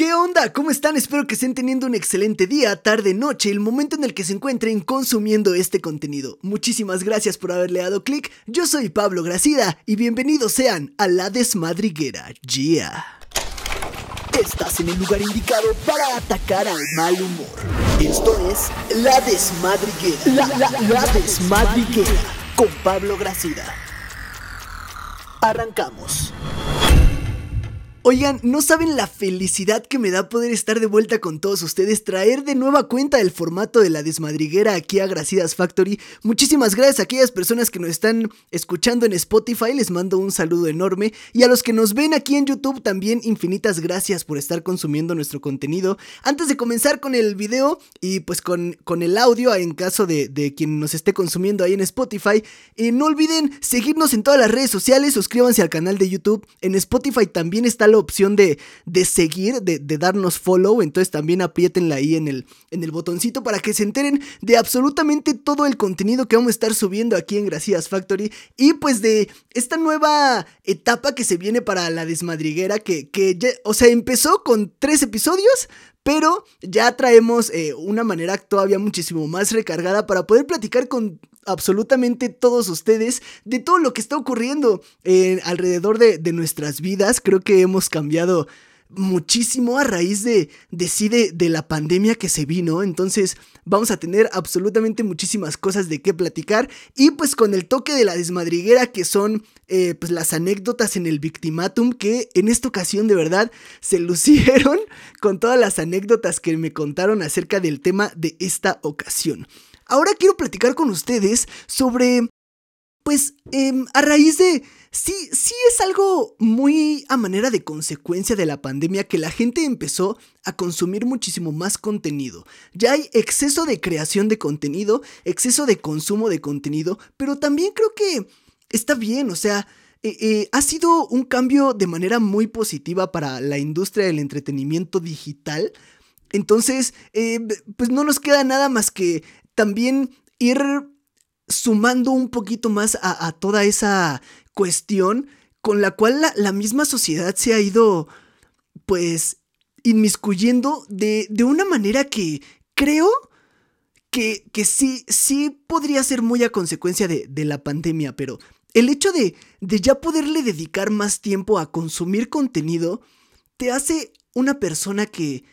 ¿Qué onda? ¿Cómo están? Espero que estén teniendo un excelente día, tarde, noche, el momento en el que se encuentren consumiendo este contenido. Muchísimas gracias por haberle dado clic. Yo soy Pablo Gracida y bienvenidos sean a La Desmadriguera. Yeah. Estás en el lugar indicado para atacar al mal humor. Esto es La Desmadriguera. La, la, la Desmadriguera con Pablo Gracida. Arrancamos. Oigan, no saben la felicidad que me da poder estar de vuelta con todos ustedes, traer de nueva cuenta el formato de la desmadriguera aquí a Gracidas Factory. Muchísimas gracias a aquellas personas que nos están escuchando en Spotify, les mando un saludo enorme. Y a los que nos ven aquí en YouTube también infinitas gracias por estar consumiendo nuestro contenido. Antes de comenzar con el video y pues con, con el audio en caso de, quien nos esté consumiendo ahí en Spotify, eh, no olviden seguirnos en todas las redes sociales, suscríbanse al canal de YouTube. En Spotify también está la opción de, de seguir, de, darnos follow, entonces también apriétenla ahí en el, en el botoncito para que se enteren de absolutamente todo el contenido que vamos a estar subiendo aquí en Gracias Factory. Y pues de esta nueva etapa que se viene para la desmadriguera que, que ya, o sea, empezó con tres episodios, pero ya traemos eh, una manera todavía muchísimo más recargada para poder platicar con absolutamente todos ustedes de todo lo que está ocurriendo eh, alrededor de, nuestras vidas. Creo que hemos cambiado muchísimo a raíz de, de de, la pandemia que se vino. Entonces vamos a tener absolutamente muchísimas cosas de qué platicar. Y pues con el toque de la desmadriguera que son eh, pues las anécdotas en el victimatum que en esta ocasión de verdad se lucieron con todas las anécdotas que me contaron acerca del tema de esta ocasión. Ahora quiero platicar con ustedes sobre, pues, em, a raíz de... Sí, sí es algo muy a manera de consecuencia de la pandemia que la gente empezó a consumir muchísimo más contenido. Ya hay exceso de creación de contenido, exceso de consumo de contenido, pero también creo que está bien, o sea, eh, eh, ha sido un cambio de manera muy positiva para la industria del entretenimiento digital. Entonces, eh, pues no nos queda nada más que también ir sumando un poquito más a, toda esa cuestión con la cual la, misma sociedad se ha ido, pues, inmiscuyendo de, una manera que creo que, que, sí, sí podría ser muy a consecuencia de, de la pandemia, pero el hecho de, de ya poderle dedicar más tiempo a consumir contenido te hace una persona que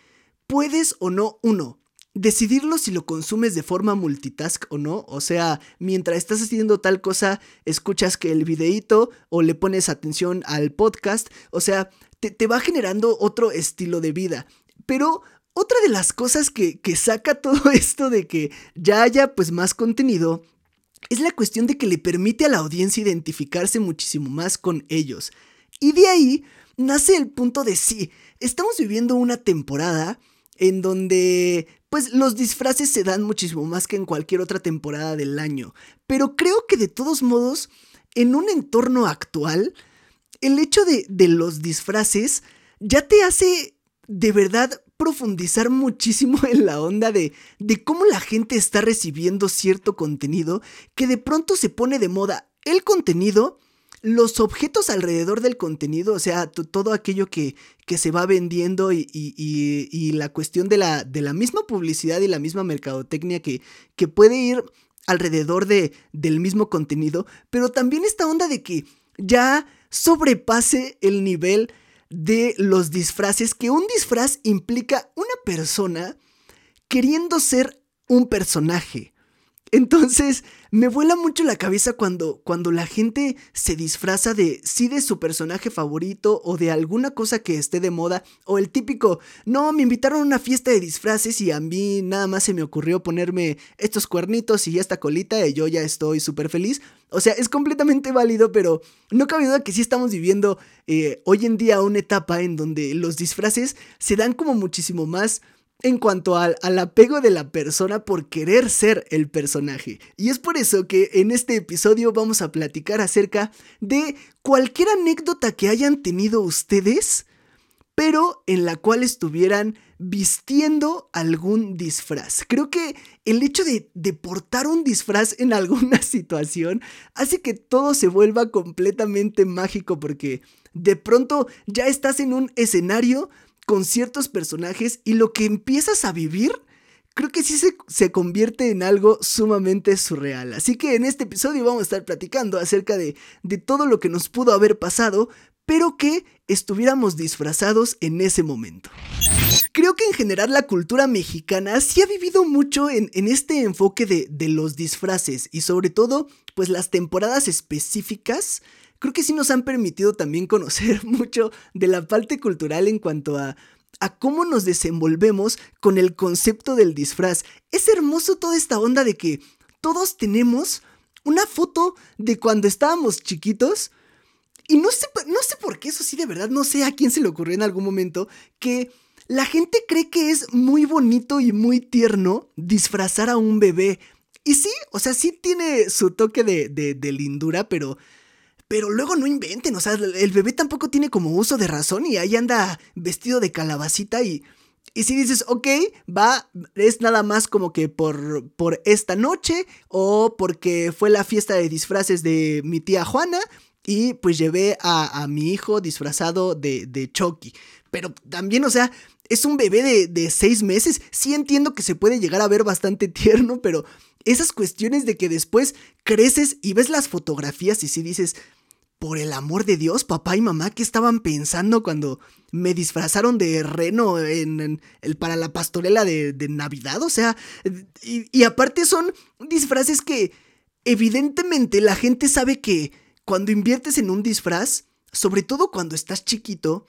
puedes o no, uno, decidirlo si lo consumes de forma multitask o no. O sea, mientras estás haciendo tal cosa, escuchas que el videíto o le pones atención al podcast. O sea, te, va generando otro estilo de vida. Pero otra de las cosas que, que saca todo esto de que ya haya pues más contenido es la cuestión de que le permite a la audiencia identificarse muchísimo más con ellos. Y de ahí nace el punto de sí, estamos viviendo una temporada en donde pues los disfraces se dan muchísimo más que en cualquier otra temporada del año. Pero creo que de todos modos, en un entorno actual, el hecho de, de los disfraces ya te hace de verdad profundizar muchísimo en la onda de, de cómo la gente está recibiendo cierto contenido que de pronto se pone de moda el contenido los objetos alrededor del contenido, o sea, todo aquello que, que, se va vendiendo y, la cuestión de la, de la, misma publicidad y la misma mercadotecnia que, que puede ir alrededor de, del mismo contenido, pero también esta onda de que ya sobrepase el nivel de los disfraces, que un disfraz implica una persona queriendo ser un personaje. Entonces, me vuela mucho la cabeza cuando, cuando la gente se disfraza de sí de su personaje favorito o de alguna cosa que esté de moda o el típico, no, me invitaron a una fiesta de disfraces y a mí nada más se me ocurrió ponerme estos cuernitos y esta colita y yo ya estoy súper feliz. O sea, es completamente válido, pero no cabe duda que sí estamos viviendo eh, hoy en día una etapa en donde los disfraces se dan como muchísimo más en cuanto al, apego de la persona por querer ser el personaje. Y es por eso que en este episodio vamos a platicar acerca de cualquier anécdota que hayan tenido ustedes, pero en la cual estuvieran vistiendo algún disfraz. Creo que el hecho de, de, portar un disfraz en alguna situación hace que todo se vuelva completamente mágico porque de pronto ya estás en un escenario con ciertos personajes y lo que empiezas a vivir creo que sí se, convierte en algo sumamente surreal. Así que en este episodio vamos a estar platicando acerca de, de todo lo que nos pudo haber pasado, pero que estuviéramos disfrazados en ese momento. Creo que en general la cultura mexicana sí ha vivido mucho en, este enfoque de, de, los disfraces y sobre todo pues las temporadas específicas creo que sí nos han permitido también conocer mucho de la parte cultural en cuanto a a cómo nos desenvolvemos con el concepto del disfraz. Es hermoso toda esta onda de que todos tenemos una foto de cuando estábamos chiquitos. Y no sé, no sé por qué, eso sí de verdad, no sé a quién se le ocurrió en algún momento, que la gente cree que es muy bonito y muy tierno disfrazar a un bebé. Y sí, o sea, sí tiene su toque de, de, de lindura, pero pero luego no inventen, o sea, el bebé tampoco tiene como uso de razón y ahí anda vestido de calabacita y... Y si dices, ok, va, es nada más como que por, por esta noche o porque fue la fiesta de disfraces de mi tía Juana y pues llevé a, a mi hijo disfrazado de, de Chucky. Pero también, o sea, es un bebé de, de seis meses. Sí entiendo que se puede llegar a ver bastante tierno, pero esas cuestiones de que después creces y ves las fotografías y si dices, por el amor de Dios, papá y mamá, ¿qué estaban pensando cuando me disfrazaron de reno en, el, para la pastorela de, Navidad? O sea, y, y aparte son disfraces que evidentemente la gente sabe que cuando inviertes en un disfraz, sobre todo cuando estás chiquito,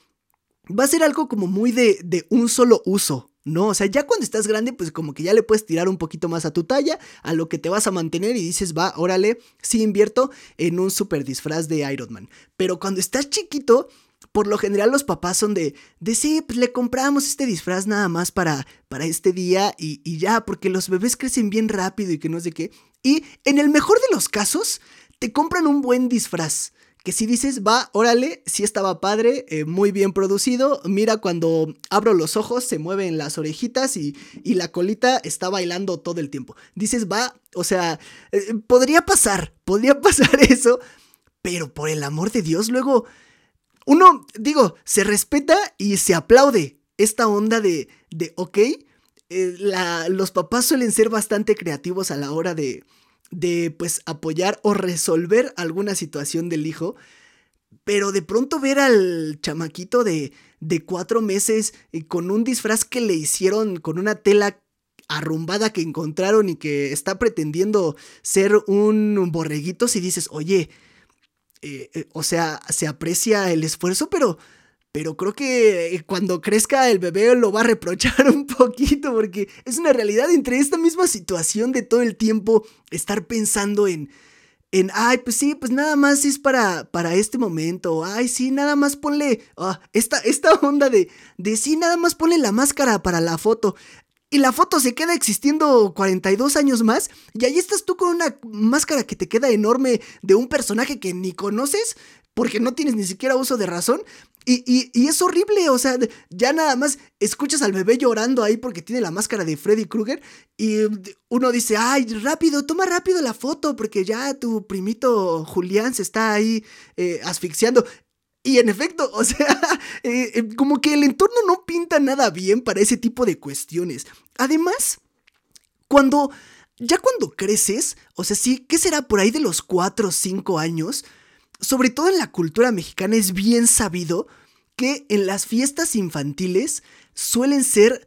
va a ser algo como muy de, de un solo uso. No, o sea, ya cuando estás grande, pues como que ya le puedes tirar un poquito más a tu talla, a lo que te vas a mantener y dices, va, órale, sí invierto en un super disfraz de Iron Man. Pero cuando estás chiquito, por lo general los papás son de, de sí, pues le compramos este disfraz nada más para, para este día y, y ya, porque los bebés crecen bien rápido y que no sé qué. Y en el mejor de los casos, te compran un buen disfraz que si dices, va, órale, sí estaba padre, eh, muy bien producido, mira cuando abro los ojos se mueven las orejitas y, la colita está bailando todo el tiempo. Dices, va, o sea, eh, podría pasar, podría pasar eso, pero por el amor de Dios, luego, uno, digo, se respeta y se aplaude esta onda de, de ok, eh, los papás suelen ser bastante creativos a la hora de de pues apoyar o resolver alguna situación del hijo. Pero de pronto ver al chamaquito de, de cuatro meses y con un disfraz que le hicieron con una tela arrumbada que encontraron y que está pretendiendo ser un borreguito, si dices, oye, eh, eh, o sea, se aprecia el esfuerzo, pero pero creo que eh, cuando crezca el bebé lo va a reprochar un poquito porque es una realidad entre esta misma situación de todo el tiempo estar pensando en en, ay, pues sí, pues nada más es para, para este momento, ay, sí, nada más ponle, ah, esta, esta onda de, de sí, nada más ponle la máscara para la foto, y la foto se queda existiendo 42 años más, y ahí estás tú con una máscara que te queda enorme de un personaje que ni conoces, porque no tienes ni siquiera uso de razón, y, es horrible, o sea, ya nada más escuchas al bebé llorando ahí porque tiene la máscara de Freddy Krueger y uno dice, ay, rápido, toma rápido la foto porque ya tu primito Julián se está ahí eh, asfixiando. Y en efecto, o sea, eh, eh, como que el entorno no pinta nada bien para ese tipo de cuestiones. Además, cuando, ya cuando creces, o sea, sí, ¿qué será por ahí de los 4 o 5 años? Sobre todo en la cultura mexicana, es bien sabido que en las fiestas infantiles suelen ser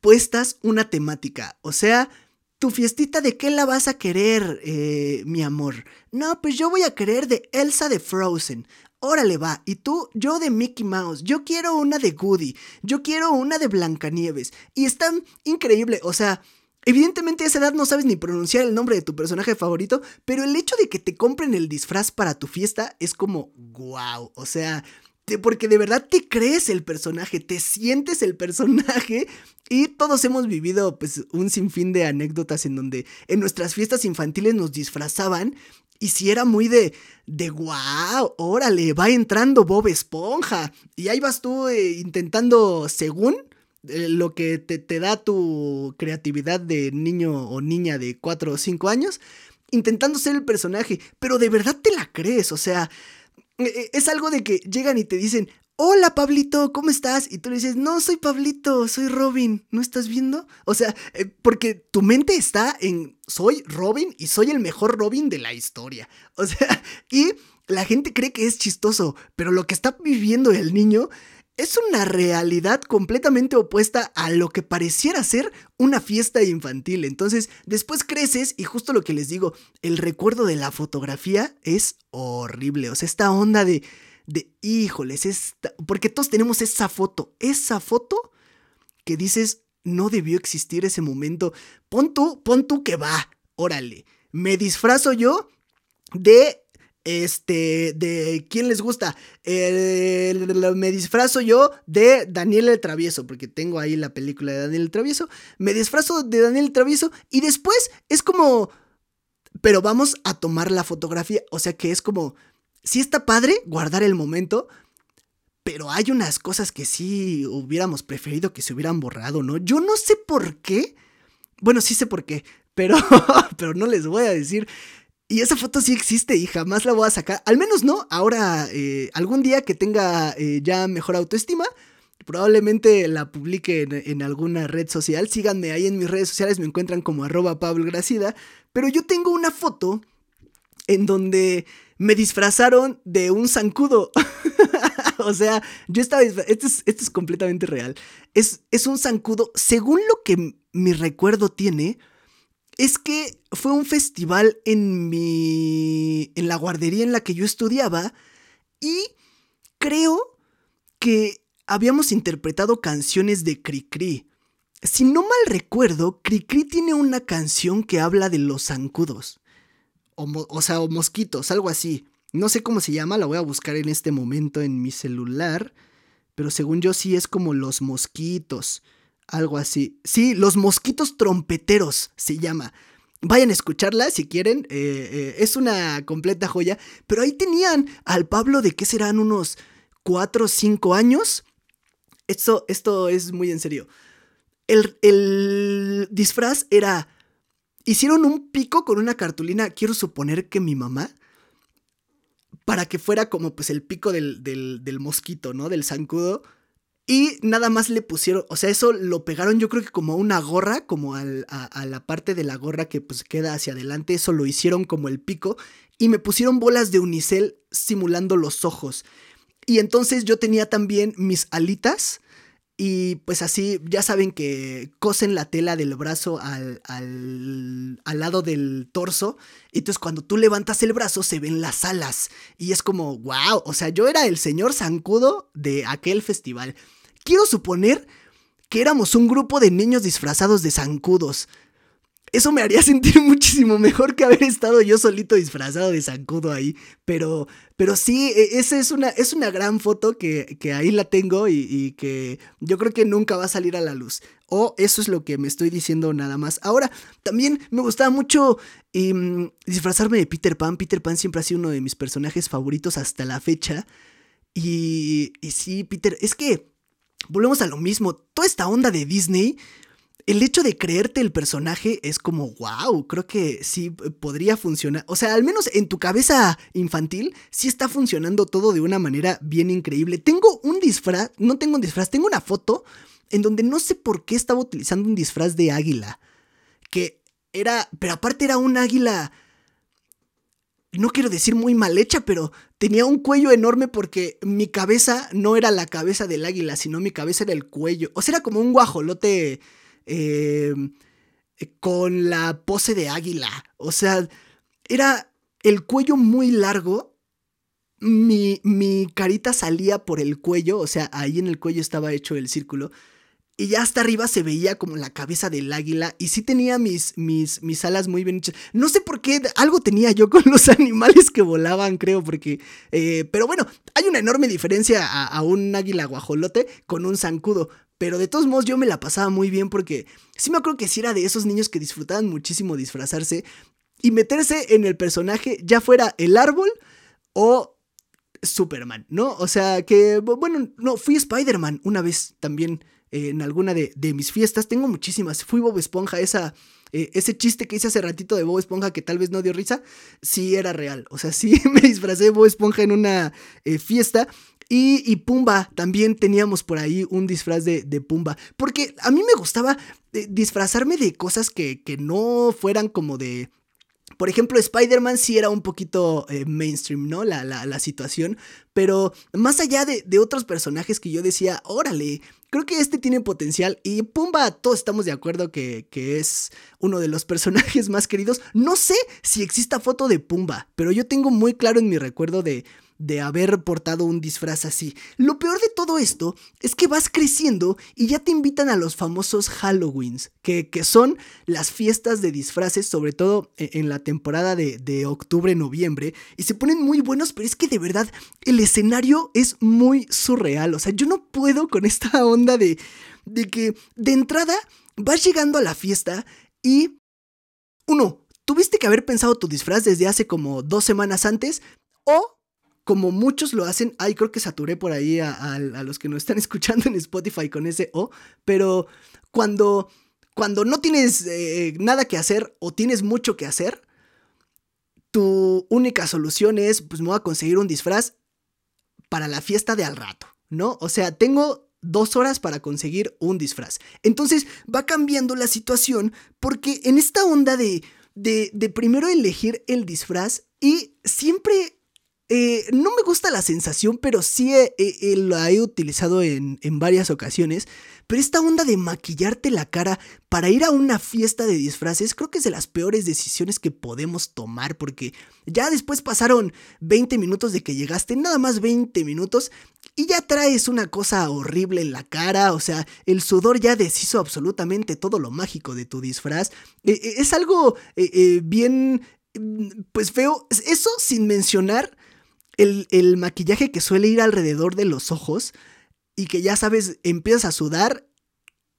puestas una temática. O sea, tu fiestita de qué la vas a querer, eh, mi amor. No, pues yo voy a querer de Elsa de Frozen. Órale va, y tú, yo de Mickey Mouse, yo quiero una de Goody, yo quiero una de Blancanieves. Y está increíble, o sea, Evidentemente a esa edad no sabes ni pronunciar el nombre de tu personaje favorito, pero el hecho de que te compren el disfraz para tu fiesta es como wow, o sea, porque de verdad te crees el personaje, te sientes el personaje y todos hemos vivido pues un sinfín de anécdotas en donde en nuestras fiestas infantiles nos disfrazaban y si era muy de, de wow, órale, va entrando Bob Esponja. Y ahí vas tú eh, intentando, según, eh, lo que te, da tu creatividad de niño o niña de 4 o 5 años, intentando ser el personaje, pero de verdad te la crees, o sea, e, e, es algo de que llegan y te dicen, hola Pablito, ¿cómo estás? Y tú le dices, no, soy Pablito, soy Robin, ¿no estás viendo? O sea, eh, porque tu mente está en, soy Robin y soy el mejor Robin de la historia. O sea, y la gente cree que es chistoso, pero lo que está viviendo el niño es una realidad completamente opuesta a lo que pareciera ser una fiesta infantil. Entonces, después creces y justo lo que les digo, el recuerdo de la fotografía es horrible. O sea, esta onda de de, híjoles, esta, porque todos tenemos esa foto, esa foto que dices, no debió existir ese momento. Pon tú, pon tú que va, órale. Me disfrazo yo de este, de quién les gusta. me disfrazo yo de Daniel el Travieso, porque tengo ahí la película de Daniel el Travieso. Me disfrazo de Daniel el Travieso y después es como, pero vamos a tomar la fotografía. O sea que es como, sí está padre guardar el momento, pero hay unas cosas que sí hubiéramos preferido que se hubieran borrado, ¿no? Yo no sé por qué. Bueno, sí sé por qué, pero, pero no les voy a decir. Y esa foto sí existe y jamás la voy a sacar. Al menos no. Ahora, eh, algún día que tenga eh, ya mejor autoestima, probablemente la publique en, alguna red social. Síganme ahí en mis redes sociales, me encuentran como arroba Pablo Gracida. Pero yo tengo una foto en donde me disfrazaron de un zancudo. o sea, yo estaba esto es, esto es completamente real. Es, es un zancudo, según lo que mi recuerdo tiene, es que fue un festival en mi. en la guardería en la que yo estudiaba. Y creo que habíamos interpretado canciones de Cricri. Si no mal recuerdo, Cricri tiene una canción que habla de los zancudos o, sea, o mosquitos, algo así. No sé cómo se llama, la voy a buscar en este momento en mi celular. Pero según yo sí es como los mosquitos. Algo así. Sí, los mosquitos trompeteros se llama. Vayan a escucharla si quieren. Eh, eh, es una completa joya. Pero ahí tenían al Pablo de que serán unos 4 o 5 años. Esto, esto es muy en serio. El, el disfraz era Hicieron un pico con una cartulina, quiero suponer que mi mamá, para que fuera como pues el pico del, del, mosquito, ¿no? Del zancudo. Y nada más le pusieron, o sea, eso lo pegaron yo creo que como una gorra, como a, a, la parte de la gorra que pues queda hacia adelante, eso lo hicieron como el pico. Y me pusieron bolas de unicel simulando los ojos. Y entonces yo tenía también mis alitas y pues así, ya saben que cosen la tela del brazo al, al, al, lado del torso. Y entonces cuando tú levantas el brazo se ven las alas. Y es como, wow, o sea, yo era el señor zancudo de aquel festival. Quiero suponer que éramos un grupo de niños disfrazados de zancudos. Eso me haría sentir muchísimo mejor que haber estado yo solito disfrazado de zancudo ahí. Pero, pero sí, e, esa es una, es una gran foto que, que ahí la tengo y, que yo creo que nunca va a salir a la luz. O eso es lo que me estoy diciendo nada más. Ahora, también me gustaba mucho em, disfrazarme de Peter Pan. Peter Pan siempre ha sido uno de mis personajes favoritos hasta la fecha. Y, y sí, Peter, es que volvemos a lo mismo. Toda esta onda de Disney el hecho de creerte el personaje es como, wow, creo que sí podría funcionar. O sea, al menos en tu cabeza infantil, sí está funcionando todo de una manera bien increíble. Tengo un disfraz, no tengo un disfraz, tengo una foto en donde no sé por qué estaba utilizando un disfraz de águila. Que era, pero aparte era un águila no quiero decir muy mal hecha, pero tenía un cuello enorme porque mi cabeza no era la cabeza del águila, sino mi cabeza era el cuello. O sea, era como un guajolote Em, con la pose de águila. O sea, era el cuello muy largo. Mi, mi carita salía por el cuello, o sea, ahí en el cuello estaba hecho el círculo. Y ya hasta arriba se veía como la cabeza del águila. Y sí tenía mis, mis, mis alas muy bien hechas. No sé por qué, algo tenía yo con los animales que volaban, creo, porque... Eh, pero bueno, hay una enorme diferencia a, a, un águila guajolote con un zancudo. Pero de todos modos yo me la pasaba muy bien porque sí me acuerdo que sí era de esos niños que disfrutaban muchísimo disfrazarse y meterse en el personaje, ya fuera el árbol o Superman, ¿no? O sea que, bueno, no, fui Spider-Man una vez también en alguna de, mis fiestas, tengo muchísimas, fui Bob Esponja, esa, eh, ese chiste que hice hace ratito de Bob Esponja que tal vez no dio risa, sí era real, o sea, sí me disfracé de Bob Esponja en una eh, fiesta Y, Pumba, también teníamos por ahí un disfraz de, Pumba. Porque a mí me gustaba eh, disfrazarme de cosas que, que no fueran como de por ejemplo, Spider-Man sí era un poquito eh, mainstream, ¿no? La, la, situación. Pero más allá de, otros personajes que yo decía, órale, creo que este tiene potencial. Y Pumba, todos estamos de acuerdo que, que es uno de los personajes más queridos. No sé si exista foto de Pumba, pero yo tengo muy claro en mi recuerdo de de haber portado un disfraz así. Lo peor de todo esto es que vas creciendo y ya te invitan a los famosos Halloweens, que, que son las fiestas de disfraces, sobre todo e, en la temporada de, de octubre-noviembre, y se ponen muy buenos, pero es que de verdad el escenario es muy surreal. O sea, yo no puedo con esta onda de, de que de entrada vas llegando a la fiesta y... Uno, tuviste que haber pensado tu disfraz desde hace como dos semanas antes, o como muchos lo hacen, ay, creo que saturé por ahí a, los que nos están escuchando en Spotify con ese O, pero cuando, cuando no tienes eh, nada que hacer o tienes mucho que hacer, tu única solución es, pues me voy a conseguir un disfraz para la fiesta de al rato, ¿no? O sea, tengo dos horas para conseguir un disfraz. Entonces va cambiando la situación porque en esta onda de, de primero elegir el disfraz y siempre eh, no me gusta la sensación, pero sí la he utilizado en, en, varias ocasiones. Pero esta onda de maquillarte la cara para ir a una fiesta de disfraces creo que es de las peores decisiones que podemos tomar porque ya después pasaron 20 minutos de que llegaste, nada más 20 minutos y ya traes una cosa horrible en la cara, o sea, el sudor ya deshizo absolutamente todo lo mágico de tu disfraz. Eh, eh, es algo bien, mm, pues feo, eso sin mencionar el, maquillaje que suele ir alrededor de los ojos y que ya sabes, empiezas a sudar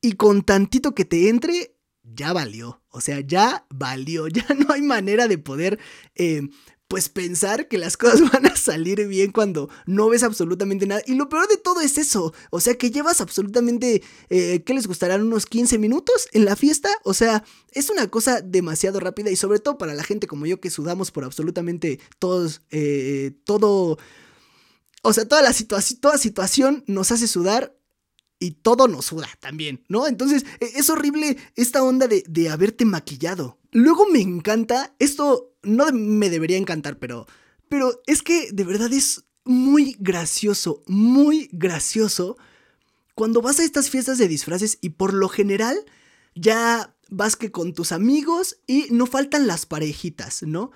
y con tantito que te entre, ya valió. O sea, ya valió. Ya no hay manera de poder eh, pues pensar que las cosas van a salir bien cuando no ves absolutamente nada. Y lo peor de todo es eso. O sea, que llevas absolutamente, eh, ¿qué les gustarán? Unos 15 minutos en la fiesta. O sea, es una cosa demasiado rápida y sobre todo para la gente como yo que sudamos por absolutamente todos, eh, todo... O sea, toda la situación, toda situación nos hace sudar y todo nos suda también, ¿no? Entonces, e, es horrible esta onda de, de haberte maquillado. Luego me encanta, esto no me debería encantar, pero, pero es que de verdad es muy gracioso, muy gracioso cuando vas a estas fiestas de disfraces y por lo general ya vas que con tus amigos y no faltan las parejitas, ¿no?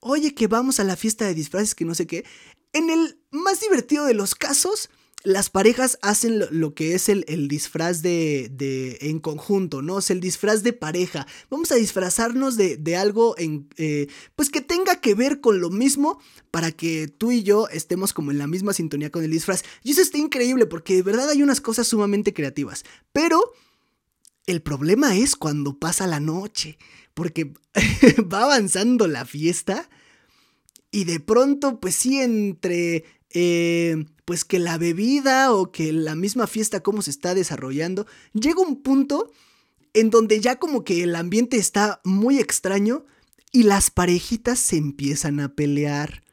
Oye, que vamos a la fiesta de disfraces, que no sé qué. En el más divertido de los casos, las parejas hacen lo, que es el, disfraz de, de, en conjunto, ¿no? O sea, el disfraz de pareja. Vamos a disfrazarnos de, algo en, eh, pues que tenga que ver con lo mismo para que tú y yo estemos como en la misma sintonía con el disfraz. Y eso está increíble porque de verdad hay unas cosas sumamente creativas. Pero el problema es cuando pasa la noche, porque va avanzando la fiesta y de pronto, pues sí, entre... Eh, pues que la bebida o que la misma fiesta cómo se está desarrollando, llega un punto en donde ya como que el ambiente está muy extraño y las parejitas se empiezan a pelear.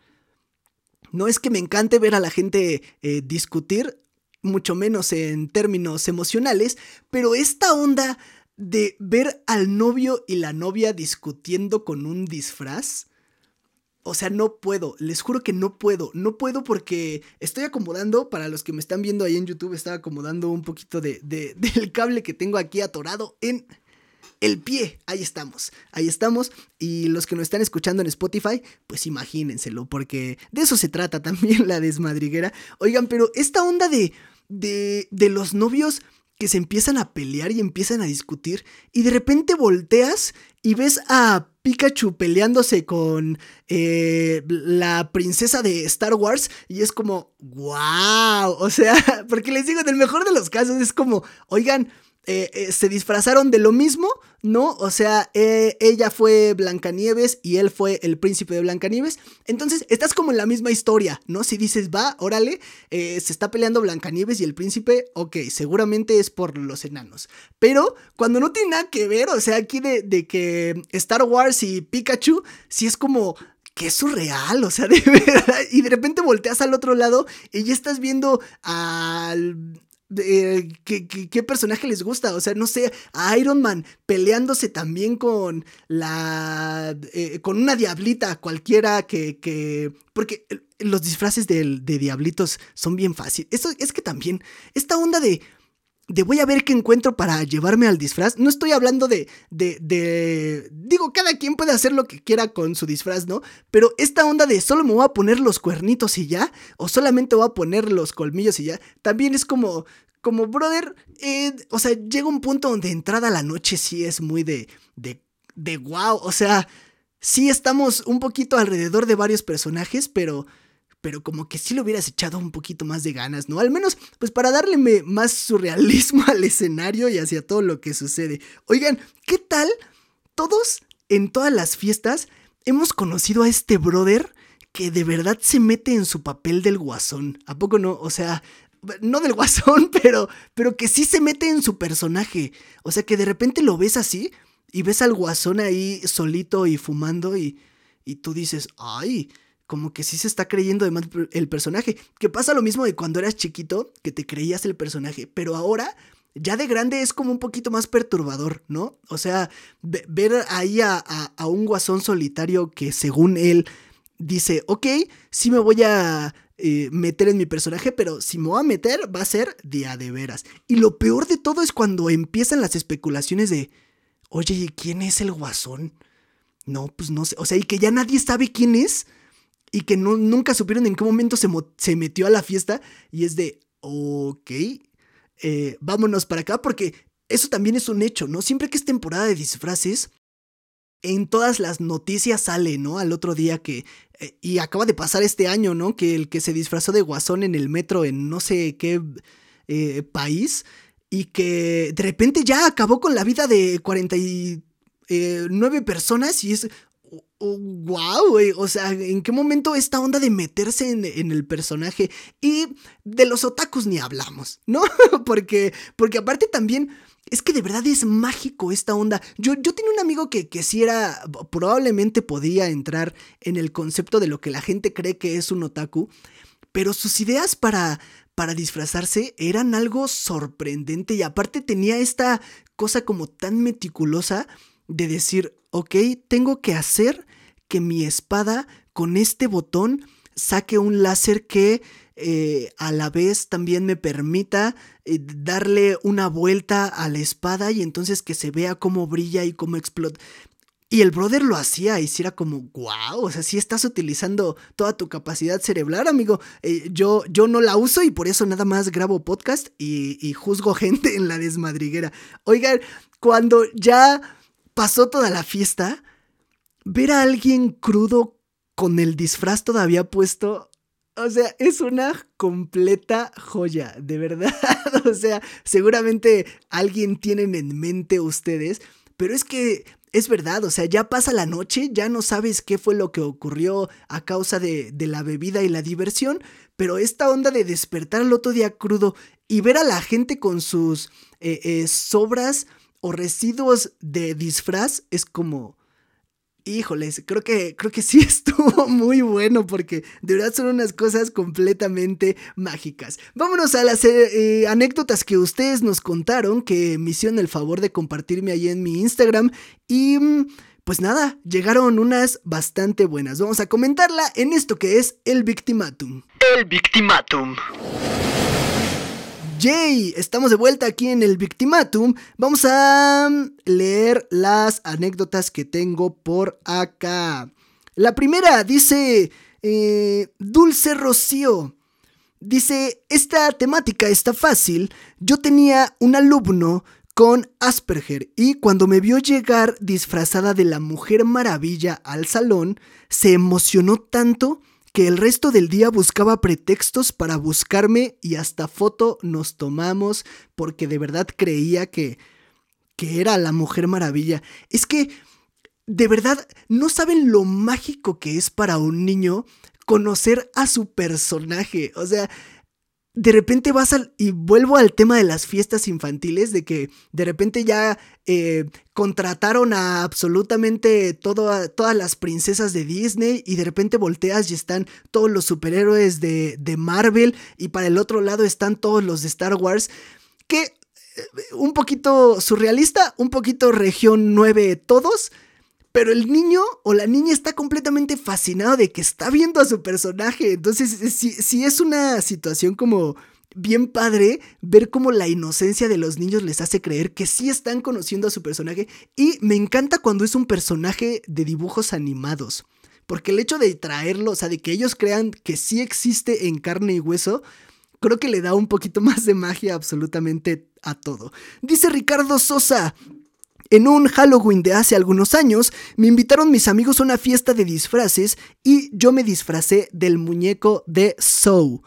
No es que me encante ver a la gente eh, discutir, mucho menos en términos emocionales, pero esta onda de ver al novio y la novia discutiendo con un disfraz, o sea, no puedo, les juro que no puedo, no puedo porque estoy acomodando, para los que me están viendo ahí en YouTube, estaba acomodando un poquito de, del cable que tengo aquí atorado en el pie. Ahí estamos, ahí estamos. Y los que nos están escuchando en Spotify, pues imagínenselo, porque de eso se trata también la desmadriguera. Oigan, pero esta onda de, de, de los novios que se empiezan a pelear y empiezan a discutir y de repente volteas y ves a Pikachu peleándose con eh, la princesa de Star Wars y es como, wow, o sea, porque les digo, en el mejor de los casos es como, oigan, eh, eh, se disfrazaron de lo mismo, ¿no? O sea, eh, ella fue Blancanieves y él fue el príncipe de Blancanieves. Entonces, estás como en la misma historia, ¿no? Si dices, va, órale, se está peleando Blancanieves y el príncipe, ok, seguramente es por los enanos. Pero cuando no tiene nada que ver, o sea, aquí de, de que Star Wars y Pikachu, si es como, que es surreal, o sea, de verdad. Y de repente volteas al otro lado y ya estás viendo al ¿qué, personaje les gusta? O sea, no sé, a Iron Man peleándose también con la. Eh, con una diablita cualquiera que. que porque los disfraces de, diablitos son bien fáciles. Eso es que también. Esta onda de de voy a ver qué encuentro para llevarme al disfraz. No estoy hablando de, de, de, digo, cada quien puede hacer lo que quiera con su disfraz, ¿no? Pero esta onda de solo me voy a poner los cuernitos y ya, o solamente voy a poner los colmillos y ya, también es como, como, brother, eh, o sea, llega un punto donde entrada la noche sí es muy de, de, de wow, o sea, sí estamos un poquito alrededor de varios personajes, pero pero como que sí le hubieras echado un poquito más de ganas, ¿no? Al menos, pues para darle más surrealismo al escenario y hacia todo lo que sucede. Oigan, ¿qué tal? Todos en todas las fiestas hemos conocido a este brother que de verdad se mete en su papel del guasón. ¿A poco no? O sea, no del guasón, pero, pero que sí se mete en su personaje. O sea, que de repente lo ves así y ves al guasón ahí solito y fumando y, y tú dices, ay, como que sí se está creyendo más el personaje. Que pasa lo mismo de cuando eras chiquito, que te creías el personaje, pero ahora ya de grande es como un poquito más perturbador, ¿no? O sea, ver ahí a, un guasón solitario que según él dice, ok, sí me voy a eh, meter en mi personaje, pero si me voy a meter va a ser día de veras. Y lo peor de todo es cuando empiezan las especulaciones de, oye, ¿quién es el guasón? No, pues no sé, o sea, y que ya nadie sabe quién es y que no, nunca supieron en qué momento se, se metió a la fiesta y es de, ok, eh, vámonos para acá porque eso también es un hecho, ¿no? Siempre que es temporada de disfraces, en todas las noticias sale, ¿no? Al otro día que... Eh, y acaba de pasar este año, ¿no? Que el que se disfrazó de guasón en el metro en no sé qué eh, país y que de repente ya acabó con la vida de 49 personas y es, wow, güey. O sea, ¿en qué momento esta onda de meterse en, el personaje? Y de los otakus ni hablamos, ¿no? porque, porque aparte también. Es que de verdad es mágico esta onda. Yo, yo tenía un amigo que, que sí era, probablemente podía entrar en el concepto de lo que la gente cree que es un otaku, pero sus ideas para, para disfrazarse eran algo sorprendente y aparte tenía esta cosa como tan meticulosa de decir, ok, tengo que hacer que mi espada con este botón saque un láser que eh, a la vez también me permita eh, darle una vuelta a la espada y entonces que se vea cómo brilla y cómo explota. Y el brother lo hacía y si era como, wow, o sea, si estás utilizando toda tu capacidad cerebral, amigo. Eh, yo, yo no la uso y por eso nada más grabo podcast y, y juzgo gente en la desmadriguera. Oigan, cuando ya pasó toda la fiesta, ver a alguien crudo con el disfraz todavía puesto, o sea, es una completa joya, de verdad. o sea, seguramente alguien tienen en mente ustedes, pero es que es verdad, o sea, ya pasa la noche, ya no sabes qué fue lo que ocurrió a causa de, la bebida y la diversión, pero esta onda de despertar al otro día crudo y ver a la gente con sus eh, eh, sobras o residuos de disfraz es como... Híjoles, creo que, creo que sí estuvo muy bueno porque de verdad son unas cosas completamente mágicas. Vámonos a las eh, eh, anécdotas que ustedes nos contaron, que me hicieron el favor de compartirme ahí en mi Instagram. Y mm, pues nada, llegaron unas bastante buenas. Vamos a comentarla en esto que es el Victimatum. El Victimatum. Estamos de vuelta aquí en el Victimatum. Vamos a leer las anécdotas que tengo por acá. La primera dice eh, Dulce Rocío. Dice, esta temática está fácil. Yo tenía un alumno con Asperger y cuando me vio llegar disfrazada de la Mujer Maravilla al salón, se emocionó tanto que el resto del día buscaba pretextos para buscarme y hasta foto nos tomamos porque de verdad creía que, que era la mujer maravilla. Es que, de verdad, no saben lo mágico que es para un niño conocer a su personaje. O sea, de repente vas al... Y vuelvo al tema de las fiestas infantiles, de que de repente ya eh, contrataron a absolutamente todas las princesas de Disney y de repente volteas y están todos los superhéroes de, de Marvel y para el otro lado están todos los de Star Wars, que eh, un poquito surrealista, un poquito región 9 todos, pero el niño o la niña está completamente fascinado de que está viendo a su personaje. Entonces, sí, es una situación como bien padre ver cómo la inocencia de los niños les hace creer que sí están conociendo a su personaje. Y me encanta cuando es un personaje de dibujos animados. Porque el hecho de traerlo, o sea, de que ellos crean que sí existe en carne y hueso, creo que le da un poquito más de magia absolutamente a todo. Dice Ricardo Sosa, en un Halloween de hace algunos años, me invitaron mis amigos a una fiesta de disfraces y yo me disfracé del muñeco de Soul.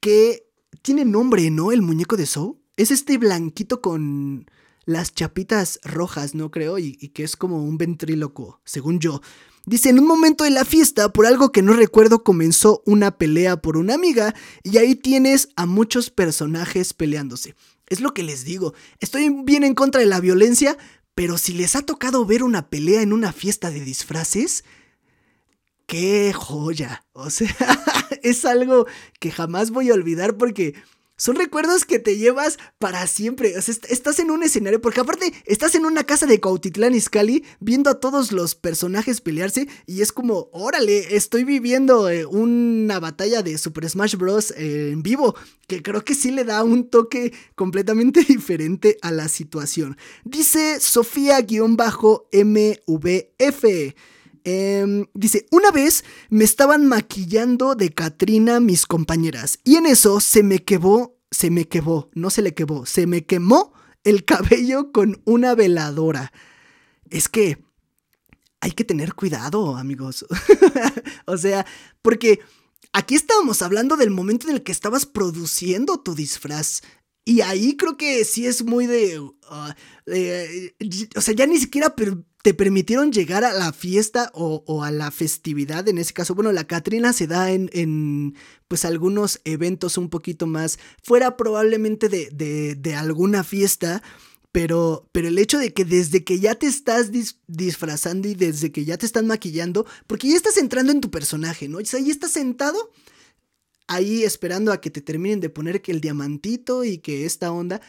Que tiene nombre, ¿no? El muñeco de Soul. Es este blanquito con las chapitas rojas, ¿no creo? Y, y, que es como un ventríloco, según yo. Dice, en un momento de la fiesta, por algo que no recuerdo, comenzó una pelea por una amiga y ahí tienes a muchos personajes peleándose. Es lo que les digo, estoy bien en contra de la violencia, pero si les ha tocado ver una pelea en una fiesta de disfraces, qué joya. O sea, es algo que jamás voy a olvidar porque son recuerdos que te llevas para siempre. O sea, estás en un escenario, porque aparte estás en una casa de Cautitlán Izcalli viendo a todos los personajes pelearse y es como, órale, estoy viviendo eh, una batalla de Super Smash Bros. Eh, en vivo, que creo que sí le da un toque completamente diferente a la situación. Dice Sofía-MVF. Em, dice, una vez me estaban maquillando de Katrina mis compañeras y en eso se me quemó, se me quemó, no se le quemó, se me quemó el cabello con una veladora. Es que hay que tener cuidado, amigos. o sea, porque aquí estábamos hablando del momento en el que estabas produciendo tu disfraz. Y ahí creo que sí es muy de... Ah, o sea, ya ni siquiera te permitieron llegar a la fiesta o, a la festividad, en ese caso, bueno, la Catrina se da en, pues algunos eventos un poquito más, fuera probablemente de, alguna fiesta, pero, pero el hecho de que desde que ya te estás disfrazando y desde que ya te están maquillando, porque ya estás entrando en tu personaje, ¿no? O sea, ya estás sentado ahí esperando a que te terminen de poner que el diamantito y que esta onda,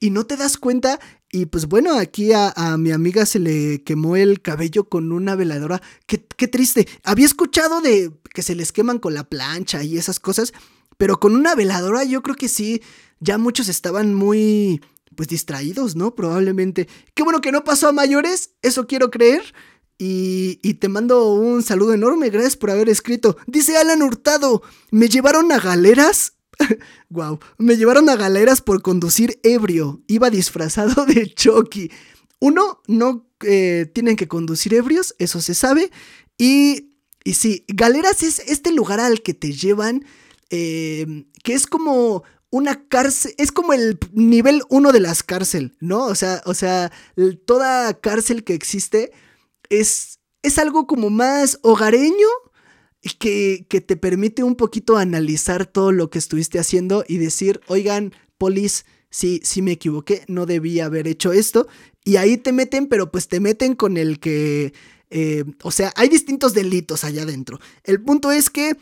y no te das cuenta. Y pues bueno, aquí a, mi amiga se le quemó el cabello con una veladora. Qué, qué, triste. Había escuchado de que se les queman con la plancha y esas cosas, pero con una veladora yo creo que sí, ya muchos estaban muy, pues distraídos, ¿no? Probablemente. Qué bueno que no pasó a mayores, eso quiero creer. Y, y, te mando un saludo enorme, gracias por haber escrito. Dice Alan Hurtado, me llevaron a galeras wow. Me llevaron a galeras por conducir ebrio. Iba disfrazado de Chucky. Uno, no eh, tienen que conducir ebrios, eso se sabe. Y, y sí, galeras es este lugar al que te llevan, eh, que es como una cárcel, es como el nivel uno de las cárceles, ¿no? O sea, o sea, toda cárcel que existe es, es algo como más hogareño, que, que te permite un poquito analizar todo lo que estuviste haciendo y decir, oigan, polis, sí, sí me equivoqué, no debía haber hecho esto. Y ahí te meten, pero pues te meten con el que... Eh, o sea, hay distintos delitos allá adentro. El punto es que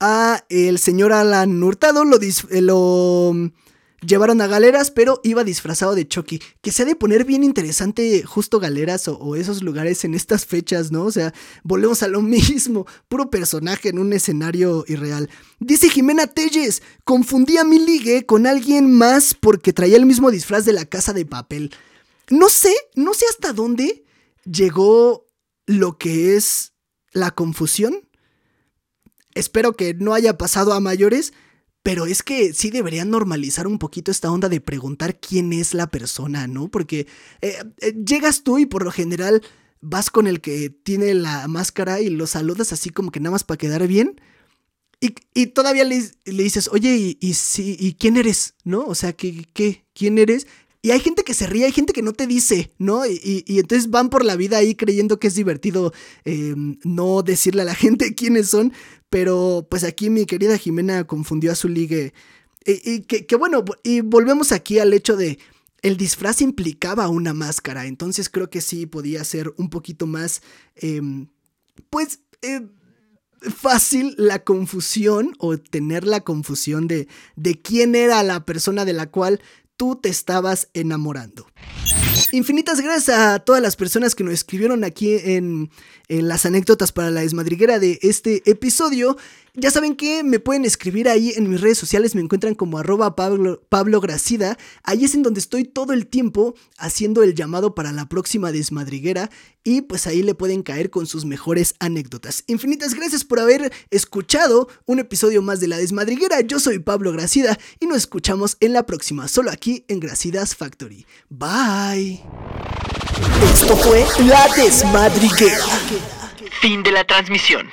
a el señor Alan Hurtado lo, lo llevaron a Galeras, pero iba disfrazado de Chucky. Que se ha de poner bien interesante justo Galeras o, esos lugares en estas fechas, ¿no? O sea, volvemos a lo mismo, puro personaje en un escenario irreal. Dice Jimena Telles, confundí a mi ligue con alguien más porque traía el mismo disfraz de la casa de papel. No sé, no sé hasta dónde llegó lo que es la confusión. Espero que no haya pasado a mayores, pero es que sí deberían normalizar un poquito esta onda de preguntar quién es la persona, ¿no? Porque eh, eh, llegas tú y por lo general vas con el que tiene la máscara y lo saludas así como que nada más para quedar bien. Y, todavía le, dices, oye, ¿y, y, ¿y quién eres? ¿No? O sea, ¿qué, qué? ¿Quién eres? Y hay gente que se ríe, hay gente que no te dice, ¿no? Y, entonces van por la vida ahí creyendo que es divertido em, no decirle a la gente quiénes son, pero pues aquí mi querida Jimena confundió a su ligue. Y, que, bueno, y volvemos aquí al hecho de el disfraz implicaba una máscara, entonces creo que sí podía ser un poquito más, em, pues, eh, fácil la confusión o tener la confusión de, de quién era la persona de la cual tú te estabas enamorando. Infinitas gracias a todas las personas que nos escribieron aquí en, las anécdotas para la desmadriguera de este episodio. Ya saben que me pueden escribir ahí en mis redes sociales, me encuentran como arroba Pablo, Pablo. Ahí es en donde estoy todo el tiempo haciendo el llamado para la próxima desmadriguera y pues ahí le pueden caer con sus mejores anécdotas. Infinitas gracias por haber escuchado un episodio más de la desmadriguera. Yo soy Pablo Gracida y nos escuchamos en la próxima, solo aquí en Gracidas Factory. Bye. Esto fue La Desmadriguera. Fin de la transmisión.